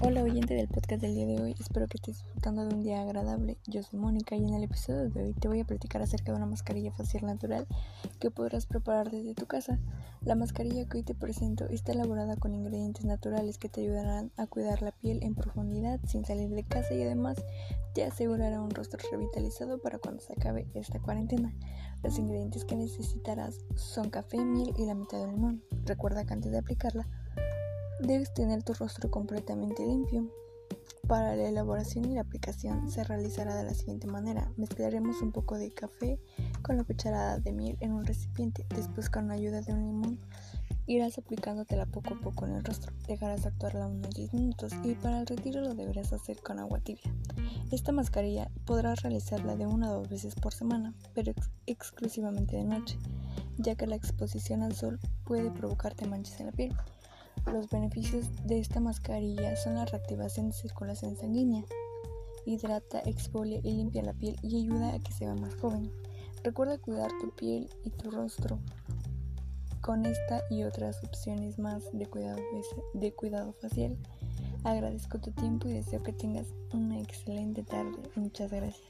Hola oyente del podcast del día de hoy, espero que estés disfrutando de un día agradable. Yo soy Mónica y en el episodio de hoy te voy a platicar acerca de una mascarilla facial natural que podrás preparar desde tu casa. La mascarilla que hoy te presento está elaborada con ingredientes naturales que te ayudarán a cuidar la piel en profundidad sin salir de casa y además te asegurará un rostro revitalizado para cuando se acabe esta cuarentena. Los ingredientes que necesitarás son café, miel y la mitad de limón. Recuerda que antes de aplicarla Debes tener tu rostro completamente limpio. Para la elaboración y la aplicación se realizará de la siguiente manera. Mezclaremos un poco de café con la cucharada de miel en un recipiente. Después con la ayuda de un limón irás aplicándotela poco a poco en el rostro. Dejarás actuarla unos 10 minutos y para el retiro lo deberás hacer con agua tibia. Esta mascarilla podrás realizarla de una o dos veces por semana, pero exclusivamente de noche, ya que la exposición al sol puede provocarte manchas en la piel. Los beneficios de esta mascarilla son la reactivación de circulación sanguínea, hidrata, exfolia y limpia la piel y ayuda a que se vea más joven. Recuerda cuidar tu piel y tu rostro con esta y otras opciones más de cuidado, de cuidado facial. Agradezco tu tiempo y deseo que tengas una excelente tarde. Muchas gracias.